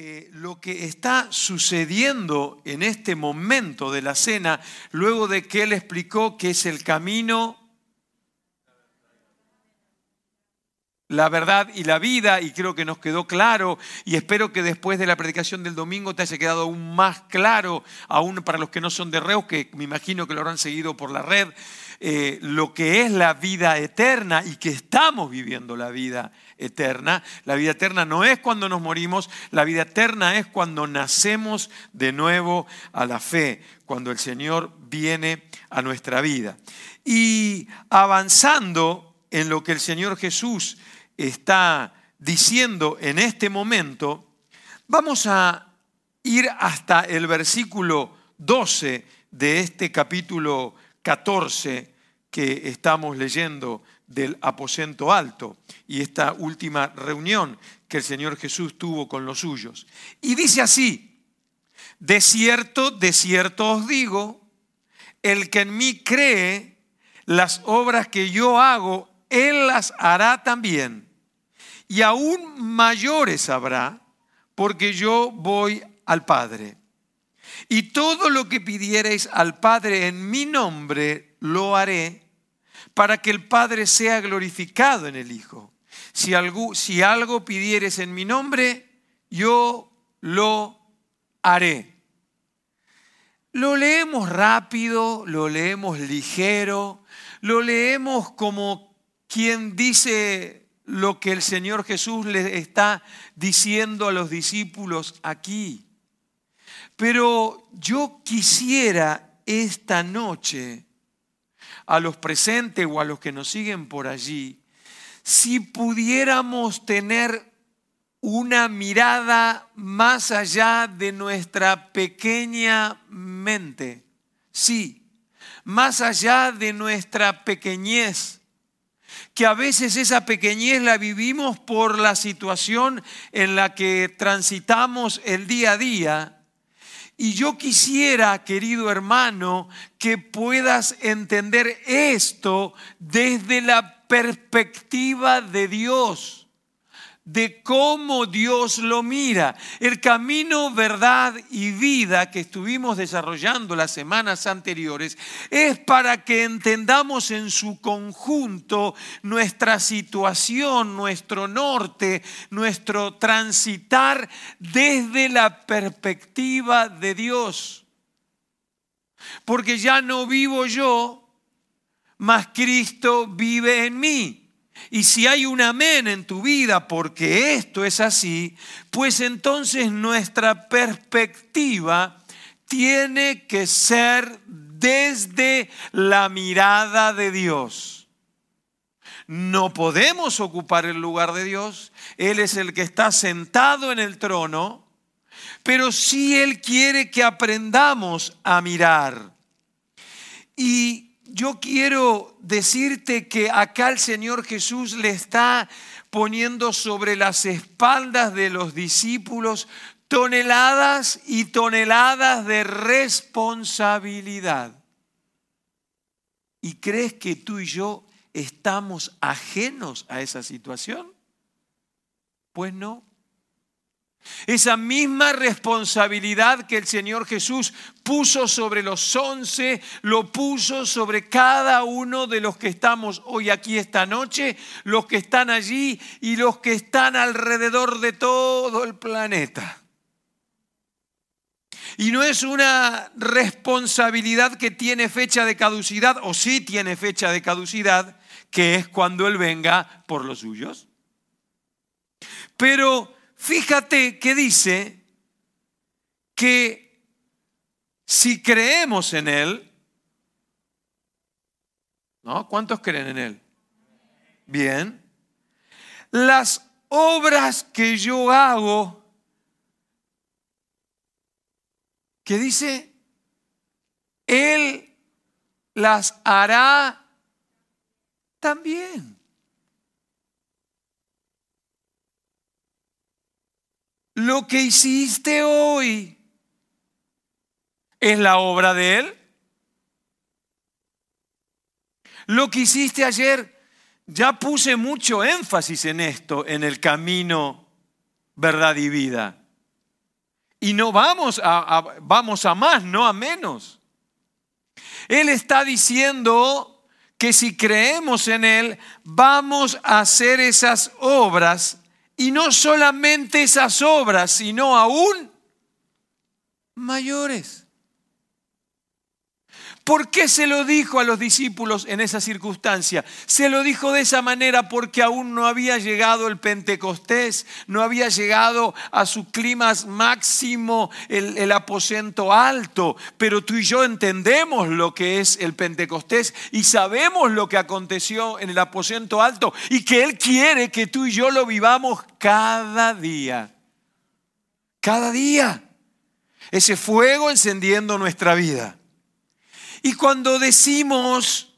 eh, lo que está sucediendo en este momento de la cena, luego de que Él explicó que es el camino, la verdad y la vida, y creo que nos quedó claro, y espero que después de la predicación del domingo te haya quedado aún más claro, aún para los que no son de Reus, que me imagino que lo habrán seguido por la red, eh, lo que es la vida eterna y que estamos viviendo la vida eterna. La vida eterna no es cuando nos morimos, la vida eterna es cuando nacemos de nuevo a la fe, cuando el Señor viene a nuestra vida. Y avanzando en lo que el Señor Jesús está diciendo en este momento, vamos a ir hasta el versículo 12 de este capítulo 14 que estamos leyendo del aposento alto y esta última reunión que el Señor Jesús tuvo con los suyos. Y dice así, de cierto, de cierto os digo, el que en mí cree, las obras que yo hago, él las hará también y aún mayores habrá, porque yo voy al Padre. Y todo lo que pidiereis al Padre en mi nombre, lo haré, para que el Padre sea glorificado en el Hijo. Si algo, pidieres en mi nombre, yo lo haré. Lo leemos rápido, lo leemos ligero, lo leemos como quien dice lo que el Señor Jesús le está diciendo a los discípulos aquí. Pero yo quisiera esta noche, a los presentes o a los que nos siguen por allí, si pudiéramos tener una mirada más allá de nuestra pequeña mente, sí, más allá de nuestra pequeñez que a veces esa pequeñez la vivimos por la situación en la que transitamos el día a día. Y yo quisiera, querido hermano, que puedas entender esto desde la perspectiva de Dios de cómo Dios lo mira. El camino, verdad y vida que estuvimos desarrollando las semanas anteriores es para que entendamos en su conjunto nuestra situación, nuestro norte, nuestro transitar desde la perspectiva de Dios. Porque ya no vivo yo, mas Cristo vive en mí. Y si hay un amén en tu vida porque esto es así, pues entonces nuestra perspectiva tiene que ser desde la mirada de Dios. No podemos ocupar el lugar de Dios. Él es el que está sentado en el trono, pero sí Él quiere que aprendamos a mirar. Y yo quiero decirte que acá el Señor Jesús le está poniendo sobre las espaldas de los discípulos toneladas y toneladas de responsabilidad. ¿Y crees que tú y yo estamos ajenos a esa situación? Pues no. Esa misma responsabilidad que el Señor Jesús puso sobre los once, lo puso sobre cada uno de los que estamos hoy aquí esta noche, los que están allí y los que están alrededor de todo el planeta. Y no es una responsabilidad que tiene fecha de caducidad, o sí tiene fecha de caducidad, que es cuando Él venga por los suyos. Pero Fíjate que dice que si creemos en Él, ¿no? ¿Cuántos creen en Él? Bien. Las obras que yo hago, ¿qué dice? Él las hará también. Lo que hiciste hoy es la obra de Él. Lo que hiciste ayer, ya puse mucho énfasis en esto, en el camino, verdad y vida. Y no vamos a, vamos a más, no a menos. Él está diciendo que si creemos en Él, vamos a hacer esas obras. Y no solamente esas obras, sino aún mayores. ¿Por qué se lo dijo a los discípulos en esa circunstancia? Se lo dijo de esa manera porque aún no había llegado el Pentecostés, no había llegado a su clima máximo el, el, aposento alto, pero tú y yo entendemos lo que es el Pentecostés y sabemos lo que aconteció en el aposento alto y que Él quiere que tú y yo lo vivamos cada día. Cada día. Ese fuego encendiendo nuestra vida. Y cuando decimos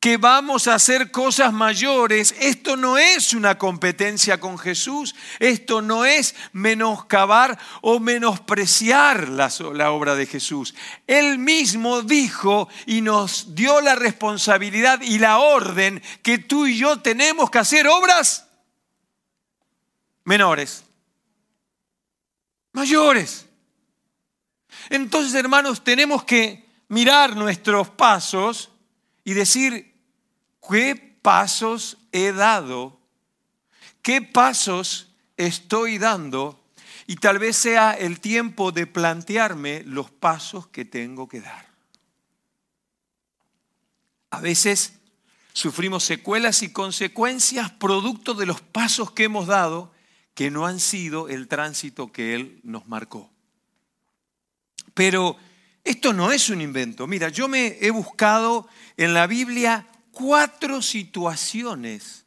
que vamos a hacer cosas mayores, esto no es una competencia con Jesús, esto no es menoscabar o menospreciar la, la, obra de Jesús. Él mismo dijo y nos dio la responsabilidad y la orden que tú y yo tenemos que hacer obras menores, mayores. Entonces, hermanos, tenemos que mirar nuestros pasos y decir, ¿qué pasos he dado? ¿Qué pasos estoy dando? Y tal vez sea el tiempo de plantearme los pasos que tengo que dar. A veces sufrimos secuelas y consecuencias producto de los pasos que hemos dado que no han sido el tránsito que Él nos marcó. Pero esto no es un invento. Mira, yo me he buscado en la Biblia cuatro situaciones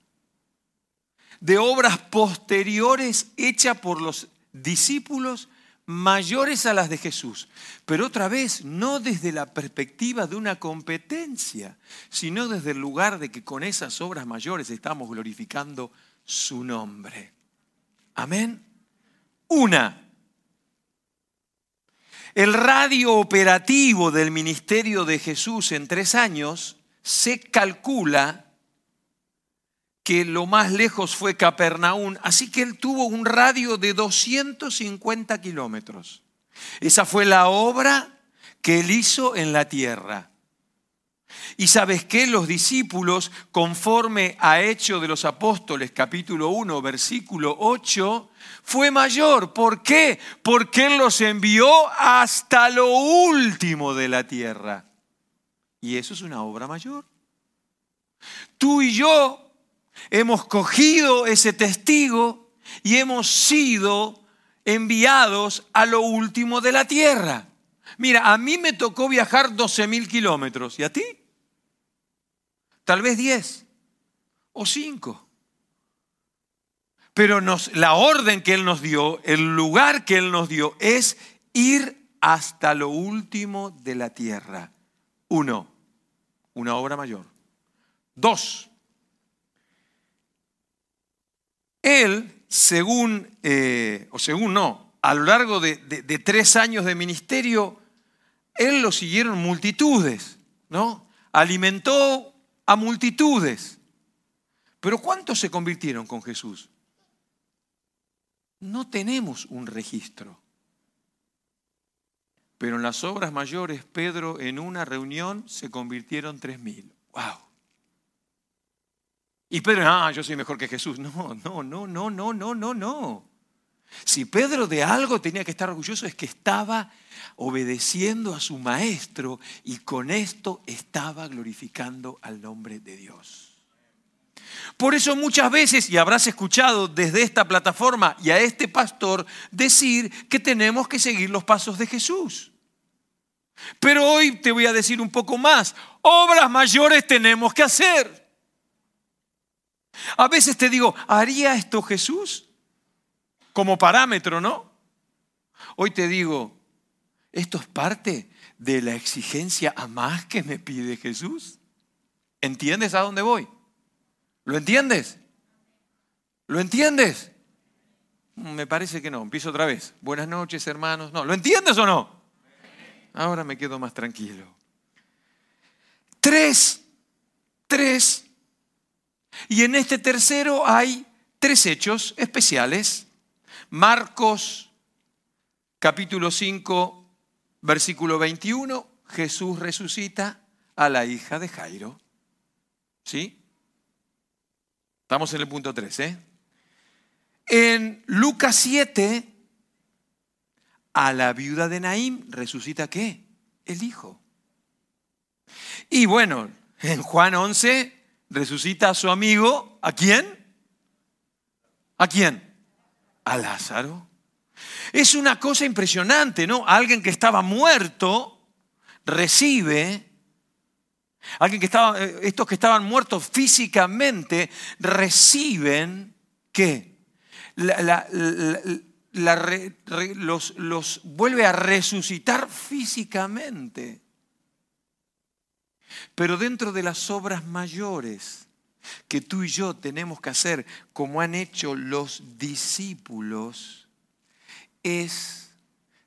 de obras posteriores hechas por los discípulos mayores a las de Jesús. Pero otra vez, no desde la perspectiva de una competencia, sino desde el lugar de que con esas obras mayores estamos glorificando su nombre. Amén. Una, el radio operativo del ministerio de Jesús en tres años se calcula que lo más lejos fue Capernaum, así que él tuvo un radio de 250 kilómetros. Esa fue la obra que él hizo en la tierra. Y sabes qué, los discípulos, conforme a Hecho de los Apóstoles, capítulo 1, versículo 8, fue mayor. ¿Por qué? Porque Él los envió hasta lo último de la tierra. Y eso es una obra mayor. Tú y yo hemos cogido ese testigo y hemos sido enviados a lo último de la tierra. Mira, a mí me tocó viajar 12 mil kilómetros. ¿Y a ti? Tal vez 10 o 5. Pero la orden que Él nos dio, el lugar que Él nos dio, es ir hasta lo último de la tierra. Uno, una obra mayor. Dos, Él, según, eh, o según no, a lo largo de, de, tres años de ministerio, Él lo siguieron multitudes, ¿no? Alimentó a multitudes. Pero ¿cuántos se convirtieron con Jesús? No tenemos un registro. Pero en las obras mayores, Pedro en una reunión se convirtieron tres mil. ¡Wow! Y Pedro, ah, yo soy mejor que Jesús. No, no, no, no, no, no, no, no. Si Pedro de algo tenía que estar orgulloso es que estaba obedeciendo a su maestro y con esto estaba glorificando al nombre de Dios. Por eso muchas veces, y habrás escuchado desde esta plataforma y a este pastor decir que tenemos que seguir los pasos de Jesús. Pero hoy te voy a decir un poco más. Obras mayores tenemos que hacer. A veces te digo, ¿haría esto Jesús? Como parámetro, ¿no? Hoy te digo, esto es parte de la exigencia a más que me pide Jesús. ¿Entiendes a dónde voy? ¿Lo entiendes? ¿Lo entiendes? Me parece que no. Empiezo otra vez. Buenas noches, hermanos. No, ¿lo entiendes o no? Ahora me quedo más tranquilo. Tres. Tres. Y en este tercero hay tres hechos especiales. Marcos capítulo 5, versículo 21, Jesús resucita a la hija de Jairo. ¿Sí? Estamos en el punto 3, ¿eh? En Lucas 7, a la viuda de Naim resucita qué? El hijo. Y bueno, en Juan 11 resucita a su amigo, ¿a quién? ¿A quién? A Lázaro. Es una cosa impresionante, ¿no? Alguien que estaba muerto recibe, alguien que estaba, eh, estos que estaban muertos físicamente reciben, ¿qué? los, los vuelve a resucitar físicamente. Pero dentro de las obras mayores que tú y yo tenemos que hacer, como han hecho los discípulos, es,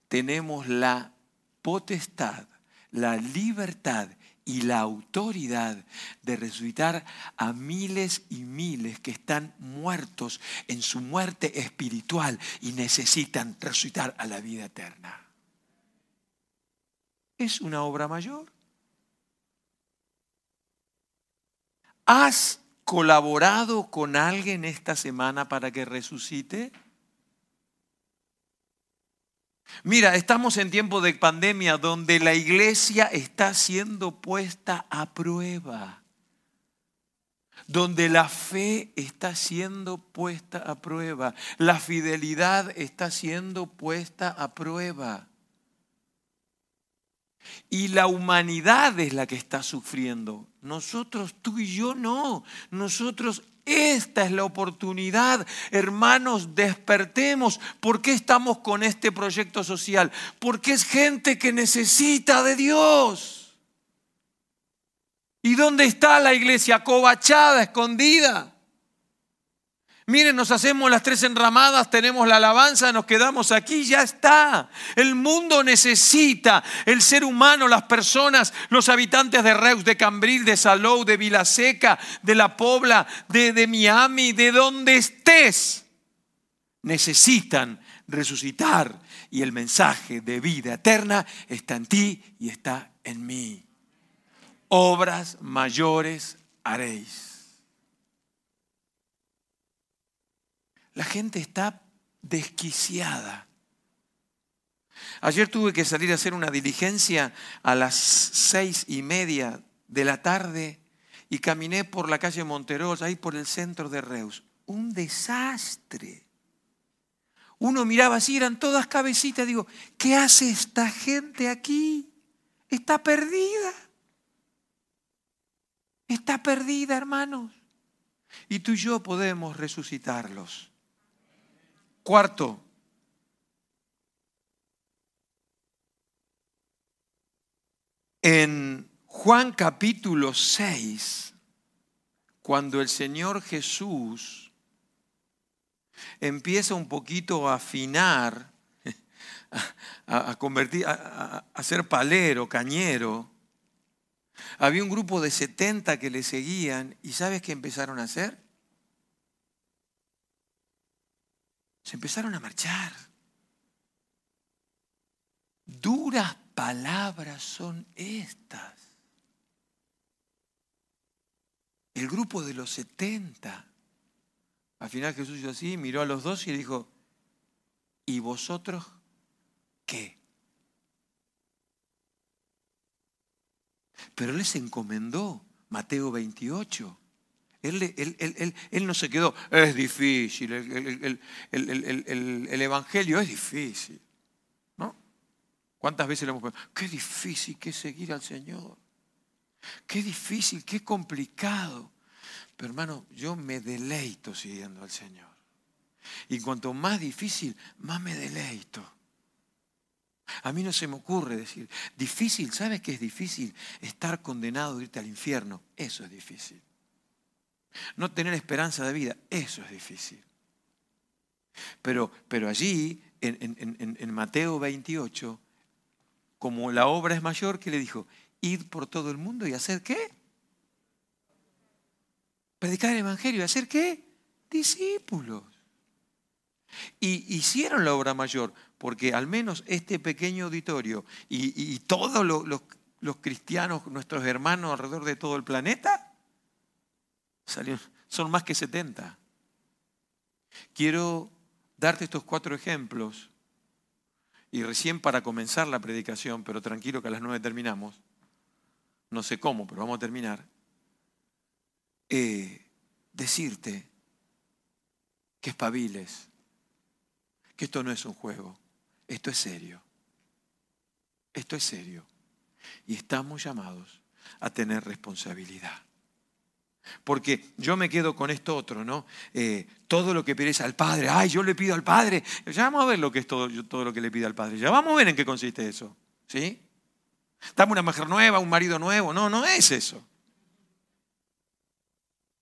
tenemos la potestad, la libertad y la autoridad de resucitar a miles y miles que están muertos en su muerte espiritual y necesitan resucitar a la vida eterna. Es una obra mayor. ¿Has colaborado con alguien esta semana para que resucite? Mira, estamos en tiempo de pandemia donde la iglesia está siendo puesta a prueba, donde la fe está siendo puesta a prueba, la fidelidad está siendo puesta a prueba. Y la humanidad es la que está sufriendo. Nosotros, tú y yo no. Nosotros, esta es la oportunidad. Hermanos, despertemos. ¿Por qué estamos con este proyecto social? Porque es gente que necesita de Dios. ¿Y dónde está la iglesia? Cobachada, escondida. Miren, nos hacemos las tres enramadas, tenemos la alabanza, nos quedamos aquí, ya está. El mundo necesita, el ser humano, las personas, los habitantes de Reus, de Cambril, de Salou, de Vilaseca, de La Pobla, de, de Miami, de donde estés, necesitan resucitar. Y el mensaje de vida eterna está en ti y está en mí. Obras mayores haréis. La gente está desquiciada. Ayer tuve que salir a hacer una diligencia a las seis y media de la tarde y caminé por la calle Monteros, ahí por el centro de Reus. Un desastre. Uno miraba así, eran todas cabecitas. Digo, ¿qué hace esta gente aquí? Está perdida. Está perdida, hermanos. Y tú y yo podemos resucitarlos. Cuarto, en Juan capítulo 6, cuando el Señor Jesús empieza un poquito a afinar, a, convertir, a, ser palero, cañero, había un grupo de 70 que le seguían y ¿sabes qué empezaron a hacer? Se empezaron a marchar. Duras palabras son estas. El grupo de los 70. Al final Jesús hizo así, miró a los dos y dijo, ¿y vosotros qué? Pero les encomendó, Mateo 28, él, no se quedó, es difícil, el, el, Evangelio es difícil. ¿No? ¿Cuántas veces le hemos pensado, qué difícil que es seguir al Señor? Qué difícil, qué complicado. Pero hermano, yo me deleito siguiendo al Señor. Y cuanto más difícil, más me deleito. A mí no se me ocurre decir, difícil, ¿sabes qué es difícil? Estar condenado irte al infierno. Eso es difícil. No tener esperanza de vida, eso es difícil. Pero, pero allí, en, Mateo 28, como la obra es mayor, ¿qué le dijo? Ir por todo el mundo y hacer qué? Predicar el Evangelio y hacer qué? Discípulos. Y hicieron la obra mayor. porque al menos este pequeño auditorio y, todos los, cristianos, nuestros hermanos alrededor de todo el planeta, son más que 70. Quiero darte estos cuatro ejemplos y recién para comenzar la predicación, pero tranquilo que a las nueve terminamos, no sé cómo, pero vamos a terminar, eh, decirte que espabiles, que esto no es un juego, esto es serio, esto es serio. Y estamos llamados a tener responsabilidad. Porque yo me quedo con esto otro, ¿no? Eh, todo lo que pides al Padre, ay, yo le pido al Padre. Ya vamos a ver lo que es todo, todo lo que le pide al Padre. Ya vamos a ver en qué consiste eso. ¿Sí? Dame una mujer nueva, un marido nuevo. No, no es eso.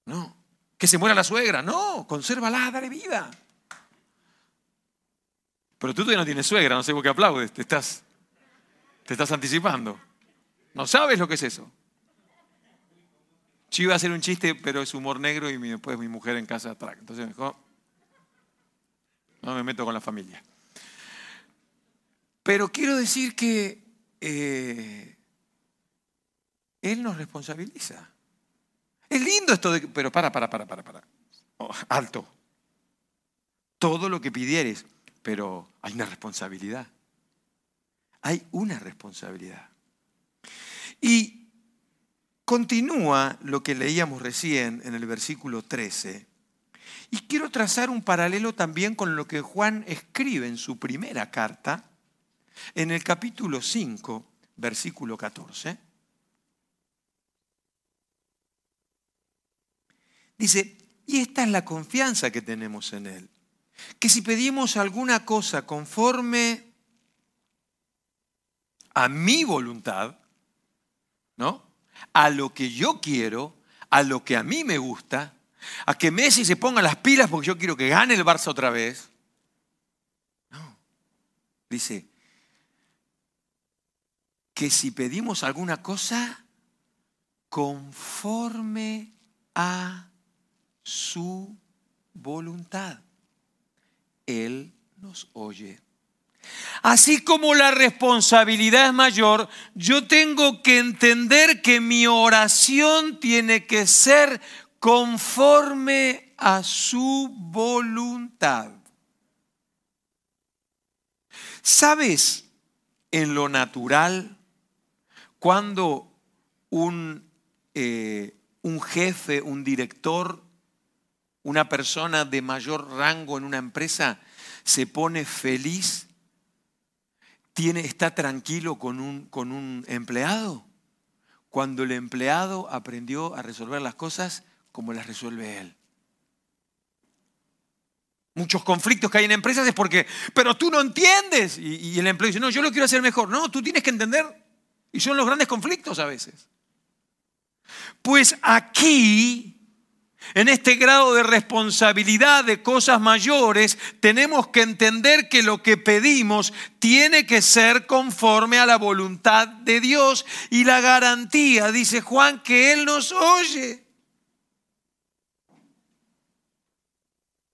No. Que se muera la suegra. No, consérvala, dale vida. Pero tú todavía no tienes suegra, no sé por qué aplaudes. Te estás, te estás anticipando. No sabes lo que es eso. Yo iba a hacer un chiste, pero es humor negro y después mi mujer en casa atrás. Entonces mejor no me meto con la familia. Pero quiero decir que eh, Él nos responsabiliza. Es lindo esto de... Pero para, para, para, para, para. Oh, alto. Todo lo que pidieres, pero hay una responsabilidad. Hay una responsabilidad. Y continúa lo que leíamos recién en el versículo 13. Y quiero trazar un paralelo también con lo que Juan escribe en su primera carta, en el capítulo 5, versículo 14. Dice, y esta es la confianza que tenemos en Él, que si pedimos alguna cosa conforme a mi voluntad, ¿no? A lo que yo quiero, a lo que a mí me gusta, a que Messi se ponga las pilas porque yo quiero que gane el Barça otra vez. No. Dice que si pedimos alguna cosa conforme a su voluntad, Él nos oye. Así como la responsabilidad es mayor, yo tengo que entender que mi oración tiene que ser conforme a su voluntad. ¿Sabes en lo natural cuando un, eh, un jefe, un director, una persona de mayor rango en una empresa se pone feliz tiene, está tranquilo con un, con un empleado cuando el empleado aprendió a resolver las cosas como las resuelve él. Muchos conflictos que hay en empresas es porque, pero tú no entiendes. Y, y el empleado dice, no, yo lo quiero hacer mejor. No, tú tienes que entender. Y son los grandes conflictos a veces. Pues aquí en este grado de responsabilidad de cosas mayores, tenemos que entender que lo que pedimos tiene que ser conforme a la voluntad de Dios y la garantía, dice Juan, que Él nos oye.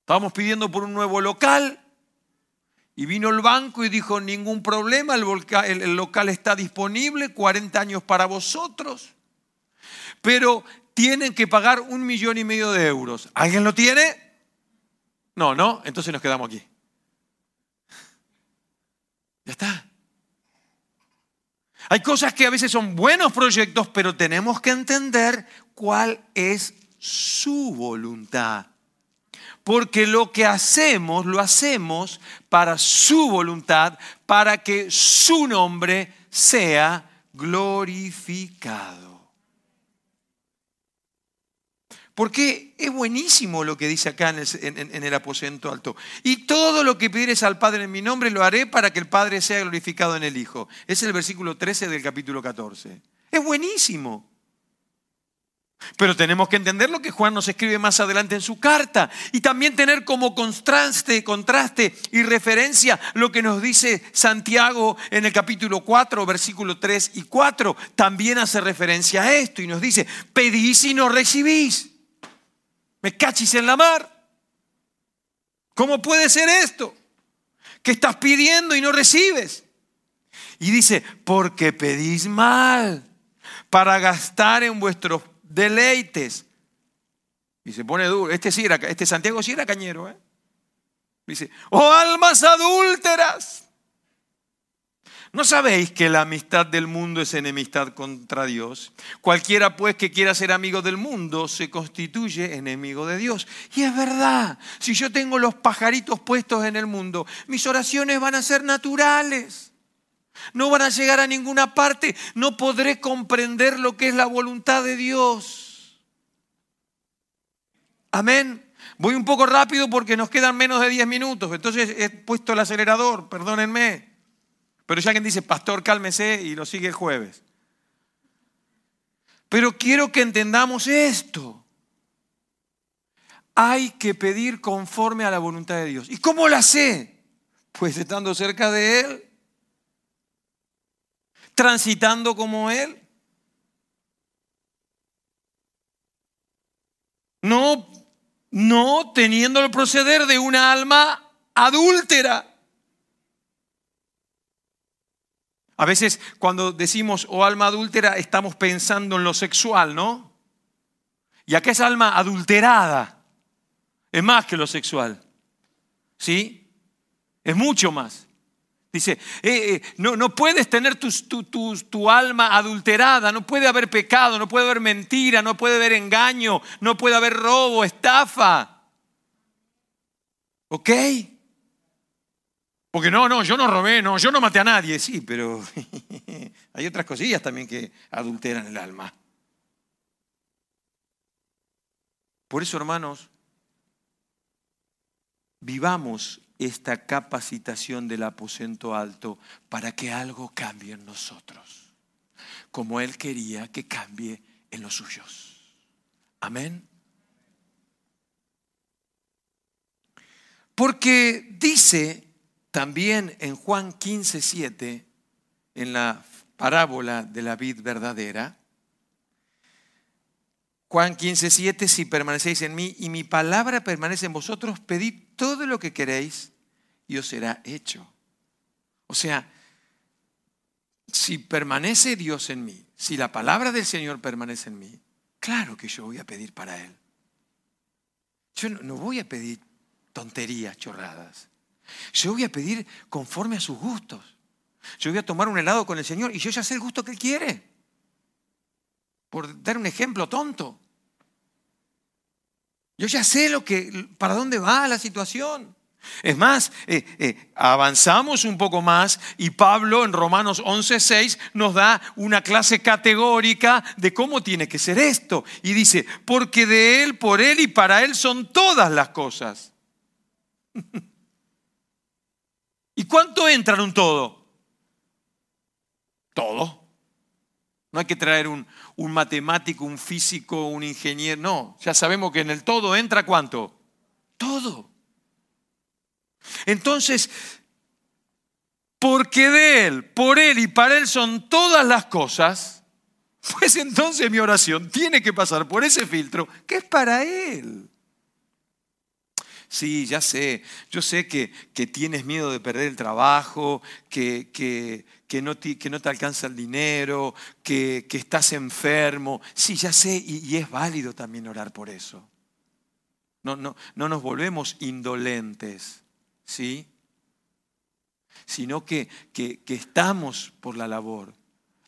Estábamos pidiendo por un nuevo local y vino el banco y dijo, ningún problema, el, local está disponible, 40 años para vosotros. Pero tienen que pagar un millón y medio de euros. ¿Alguien lo tiene? No, no, entonces nos quedamos aquí. Ya está. Hay cosas que a veces son buenos proyectos, pero tenemos que entender cuál es su voluntad. Porque lo que hacemos, lo hacemos para su voluntad, para que su nombre sea glorificado. Porque es buenísimo lo que dice acá en el, aposento alto. Y todo lo que pidieres al Padre en mi nombre lo haré para que el Padre sea glorificado en el Hijo. Es el versículo 13 del capítulo 14. Es buenísimo. Pero tenemos que entender lo que Juan nos escribe más adelante en su carta y también tener como contraste, contraste y referencia lo que nos dice Santiago en el capítulo 4, versículo 3 y 4. También hace referencia a esto y nos dice, pedís y no recibís. Me cachis en la mar. ¿Cómo puede ser esto? ¿Qué estás pidiendo y no recibes? Y dice, porque pedís mal para gastar en vuestros deleites. Y se pone duro. Este, sí era, este Santiago sí era cañero. ¿eh? Dice, oh almas adúlteras. ¿No sabéis que la amistad del mundo es enemistad contra Dios? Cualquiera pues que quiera ser amigo del mundo se constituye enemigo de Dios. Y es verdad, si yo tengo los pajaritos puestos en el mundo, mis oraciones van a ser naturales. No van a llegar a ninguna parte, no podré comprender lo que es la voluntad de Dios. Amén. Voy un poco rápido porque nos quedan menos de 10 minutos, entonces he puesto el acelerador, perdónenme. Pero ya alguien dice, pastor, cálmese y lo sigue el jueves. Pero quiero que entendamos esto. Hay que pedir conforme a la voluntad de Dios. ¿Y cómo la sé? Pues estando cerca de Él, transitando como Él. No, no teniendo el proceder de una alma adúltera. A veces cuando decimos oh, alma adúltera estamos pensando en lo sexual, ¿no? Y acá es alma adulterada. Es más que lo sexual. ¿Sí? Es mucho más. Dice, eh, eh, no, no, puedes tener tu, tu, alma adulterada, no puede haber pecado, no puede haber mentira, no puede haber engaño, no puede haber robo, estafa. ¿Ok? Porque no, no, yo no robé, no, yo no maté a nadie, sí, pero hay otras cosillas también que adulteran el alma. Por eso, hermanos, vivamos esta capacitación del aposento alto para que algo cambie en nosotros, como Él quería que cambie en los suyos. Amén. Porque dice también en Juan 15, 7, en la parábola de la vid verdadera, Juan 15, 7, si permanecéis en mí y mi palabra permanece en vosotros, pedid todo lo que queréis y os será hecho. O sea, si permanece Dios en mí, si la palabra del Señor permanece en mí, claro que yo voy a pedir para Él. Yo no, no voy a pedir tonterías, chorradas. Yo voy a pedir conforme a sus gustos. Yo voy a tomar un helado con el Señor y yo ya sé el gusto que Él quiere. Por dar un ejemplo tonto. Yo ya sé lo que, para dónde va la situación. Es más, eh, eh, avanzamos un poco más y Pablo en Romanos 11:6 nos da una clase categórica de cómo tiene que ser esto. Y dice, porque de Él, por Él y para Él son todas las cosas. ¿Y cuánto entra en un todo? Todo. No hay que traer un, un, matemático, un físico, un ingeniero. No, ya sabemos que en el todo entra cuánto. Todo. Entonces, porque de Él, por Él y para Él son todas las cosas, pues entonces mi oración tiene que pasar por ese filtro que es para Él. Sí, ya sé, yo sé que, tienes miedo de perder el trabajo, que, que, no, te, que no, te, alcanza el dinero, que, estás enfermo. Sí, ya sé, y, es válido también orar por eso. No, no, no nos volvemos indolentes, ¿sí? Sino que, que estamos por la labor.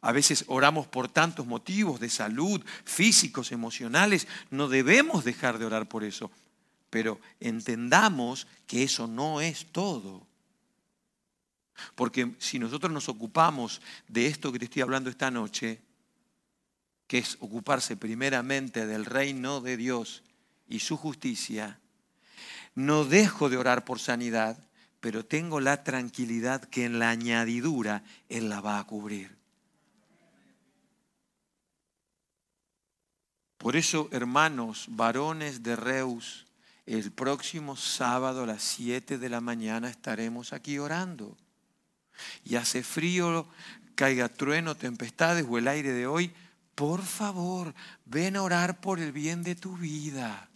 A veces oramos por tantos motivos de salud, físicos, emocionales. No debemos dejar de orar por eso. Pero entendamos que eso no es todo. Porque si nosotros nos ocupamos de esto que te estoy hablando esta noche, que es ocuparse primeramente del reino de Dios y su justicia, no dejo de orar por sanidad, pero tengo la tranquilidad que en la añadidura Él la va a cubrir. Por eso, hermanos, varones de Reus, el próximo sábado a las 7 de la mañana estaremos aquí orando. Y hace frío, caiga trueno, tempestades o el aire de hoy, por favor, ven a orar por el bien de tu vida.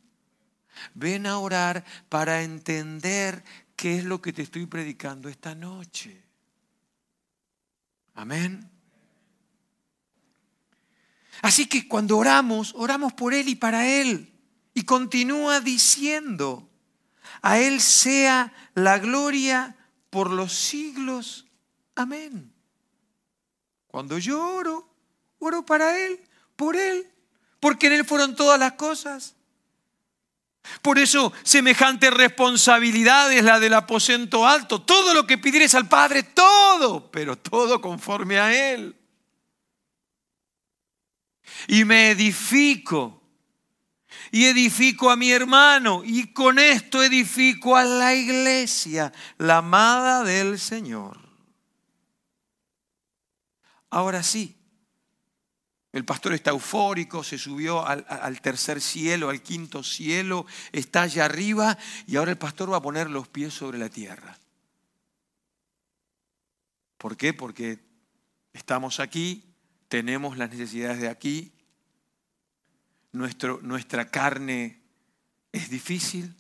Ven a orar para entender qué es lo que te estoy predicando esta noche. Amén. Así que cuando oramos, oramos por Él y para Él. Y continúa diciendo, a Él sea la gloria por los siglos. Amén. Cuando yo oro, oro para Él, por Él, porque en Él fueron todas las cosas. Por eso, semejante responsabilidad es la del aposento alto. Todo lo que pidieres al Padre, todo, pero todo conforme a Él. Y me edifico. Y edifico a mi hermano. Y con esto edifico a la iglesia, la amada del Señor. Ahora sí, el pastor está eufórico, se subió al, tercer cielo, al quinto cielo, está allá arriba y ahora el pastor va a poner los pies sobre la tierra. ¿Por qué? Porque estamos aquí, tenemos las necesidades de aquí, Nuestro, nuestra carne es difícil,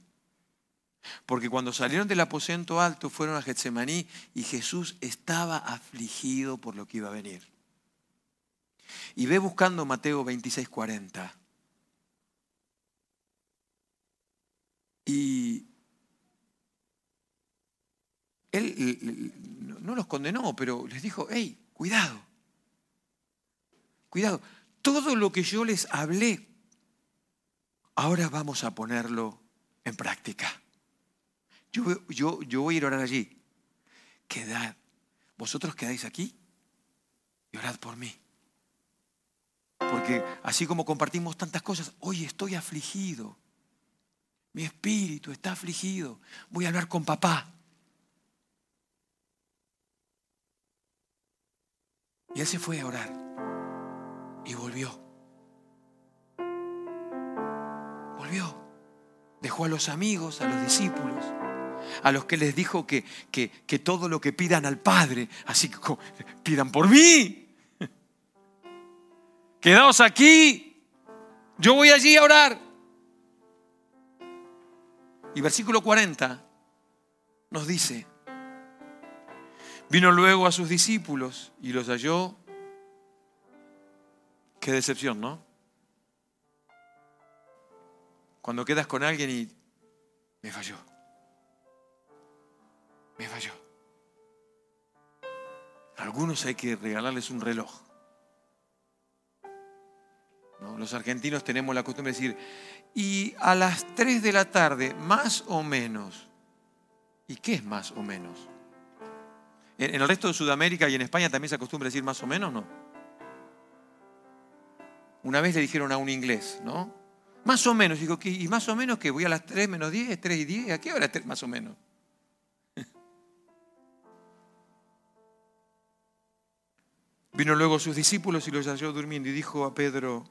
porque cuando salieron del aposento alto fueron a Getsemaní y Jesús estaba afligido por lo que iba a venir. Y ve buscando Mateo 26, 40. Y él no los condenó, pero les dijo, hey, cuidado, cuidado, todo lo que yo les hablé, ahora vamos a ponerlo en práctica. Yo, voy a ir a orar allí. Quedad, vosotros quedáis aquí y orad por mí. Porque así como compartimos tantas cosas, hoy estoy afligido. Mi espíritu está afligido. Voy a hablar con papá. Y él se fue a orar. Y volvió. Volvió. Dejó a los amigos, a los discípulos, a los que les dijo que, que, que todo lo que pidan al Padre, así que pidan por mí quedaos aquí, yo voy allí a orar. Y versículo 40 nos dice, vino luego a sus discípulos y los halló. Qué decepción, ¿no? Cuando quedas con alguien y me falló. Me falló. algunos hay que regalarles un reloj. Los argentinos tenemos la costumbre de decir, y a las 3 de la tarde, más o menos. ¿Y qué es más o menos? En, el resto de Sudamérica y en España también se acostumbra decir más o menos, ¿no? Una vez le dijeron a un inglés, ¿no? Más o menos, digo, ¿y más o menos que voy a las 3 menos 10, 3 y 10? ¿A qué hora 3 más o menos? Vino luego sus discípulos y los halló durmiendo y dijo a Pedro,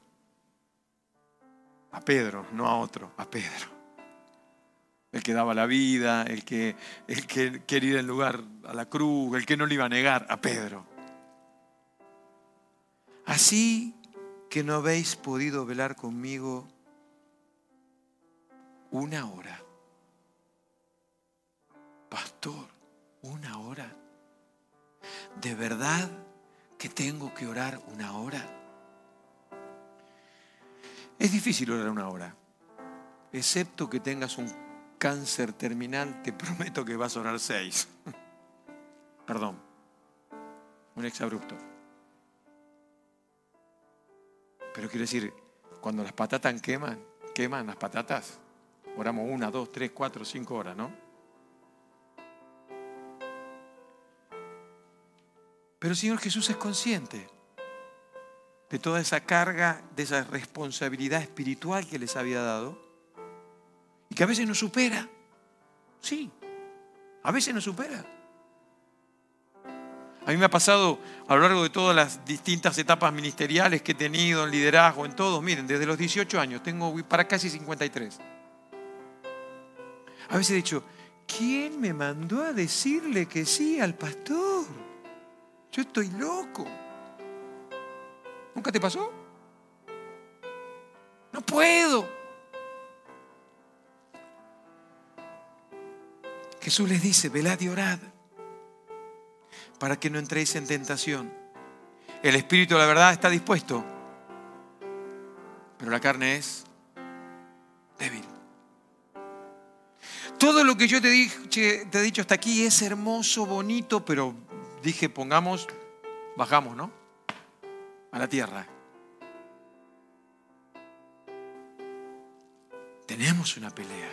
a Pedro, no a otro, a Pedro. El que daba la vida, el que, el que quería ir en lugar a la cruz, el que no le iba a negar, a Pedro. Así que no habéis podido velar conmigo una hora. Pastor, una hora. ¿De verdad que tengo que orar una hora? Es difícil orar una hora. Excepto que tengas un cáncer terminal, te prometo que vas a orar seis. Perdón. Un exabrupto. Pero quiero decir, cuando las patatas queman, queman las patatas, oramos una, dos, tres, cuatro, cinco horas, ¿no? Pero el Señor Jesús es consciente de toda esa carga, de esa responsabilidad espiritual que les había dado y que a veces nos supera. Sí, a veces nos supera. A mí me ha pasado a lo largo de todas las distintas etapas ministeriales que he tenido, en liderazgo, en todos, miren, desde los 18 años, tengo para casi 53. A veces he dicho, ¿quién me mandó a decirle que sí al pastor? Yo estoy loco. ¿Nunca te pasó? No puedo. Jesús les dice, velad y orad para que no entréis en tentación. El espíritu, la verdad, está dispuesto, pero la carne es lo que yo te, he dicho hasta aquí es hermoso, bonito, pero dije, pongamos, bajamos, ¿no? A la tierra. Tenemos una pelea.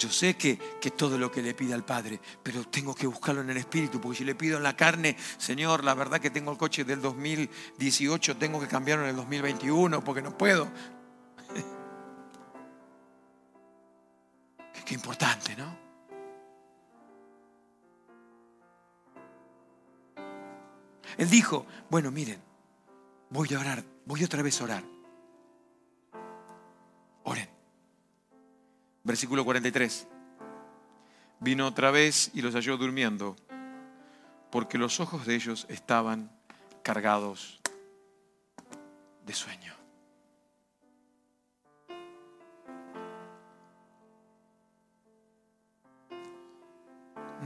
Yo sé que, que, todo lo que le pide al Padre, pero tengo que buscarlo en el Espíritu, porque si le pido en la carne, Señor, la verdad que tengo el coche del 2018, tengo que cambiarlo en el 2021, porque no puedo. Qué importante, ¿no? Él dijo, bueno, miren, voy a orar, voy otra vez a orar. Oren. Versículo 43. Vino otra vez y los halló durmiendo, porque los ojos de ellos estaban cargados de sueño.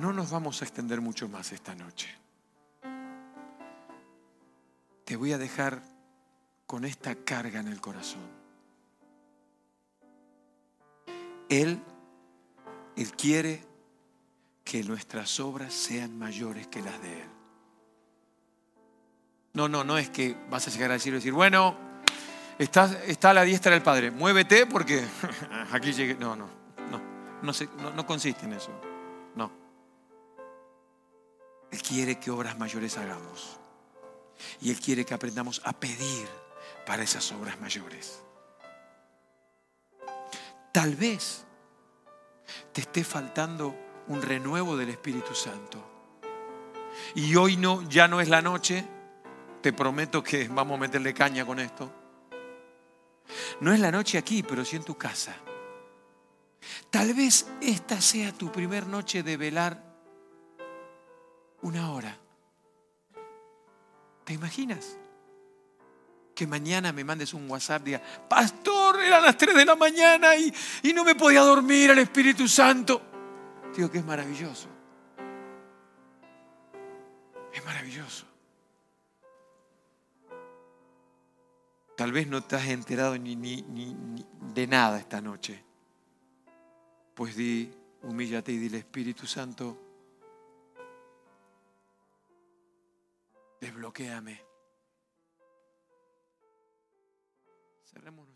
No nos vamos a extender mucho más esta noche. Te voy a dejar con esta carga en el corazón. Él, Él quiere que nuestras obras sean mayores que las de Él. No, no, no es que vas a llegar al cielo y decir, bueno, está, está a la diestra del Padre, muévete porque aquí no, no, no, no, no consiste en eso. Él quiere que obras mayores hagamos. Y Él quiere que aprendamos a pedir para esas obras mayores. Tal vez te esté faltando un renuevo del Espíritu Santo. Y hoy no, ya no es la noche. Te prometo que vamos a meterle caña con esto. No es la noche aquí, pero sí en tu casa. Tal vez esta sea tu primer noche de velar una hora. ¿Te imaginas? que mañana me mandes un WhatsApp, diga, pastor, eran las 3 de la mañana y, y no me podía dormir el Espíritu Santo. Digo que es maravilloso. Es maravilloso. Tal vez no te has enterado ni, ni, ni, de nada esta noche. Pues di, humíllate y dile, Espíritu Santo, desbloquéame. Ojos.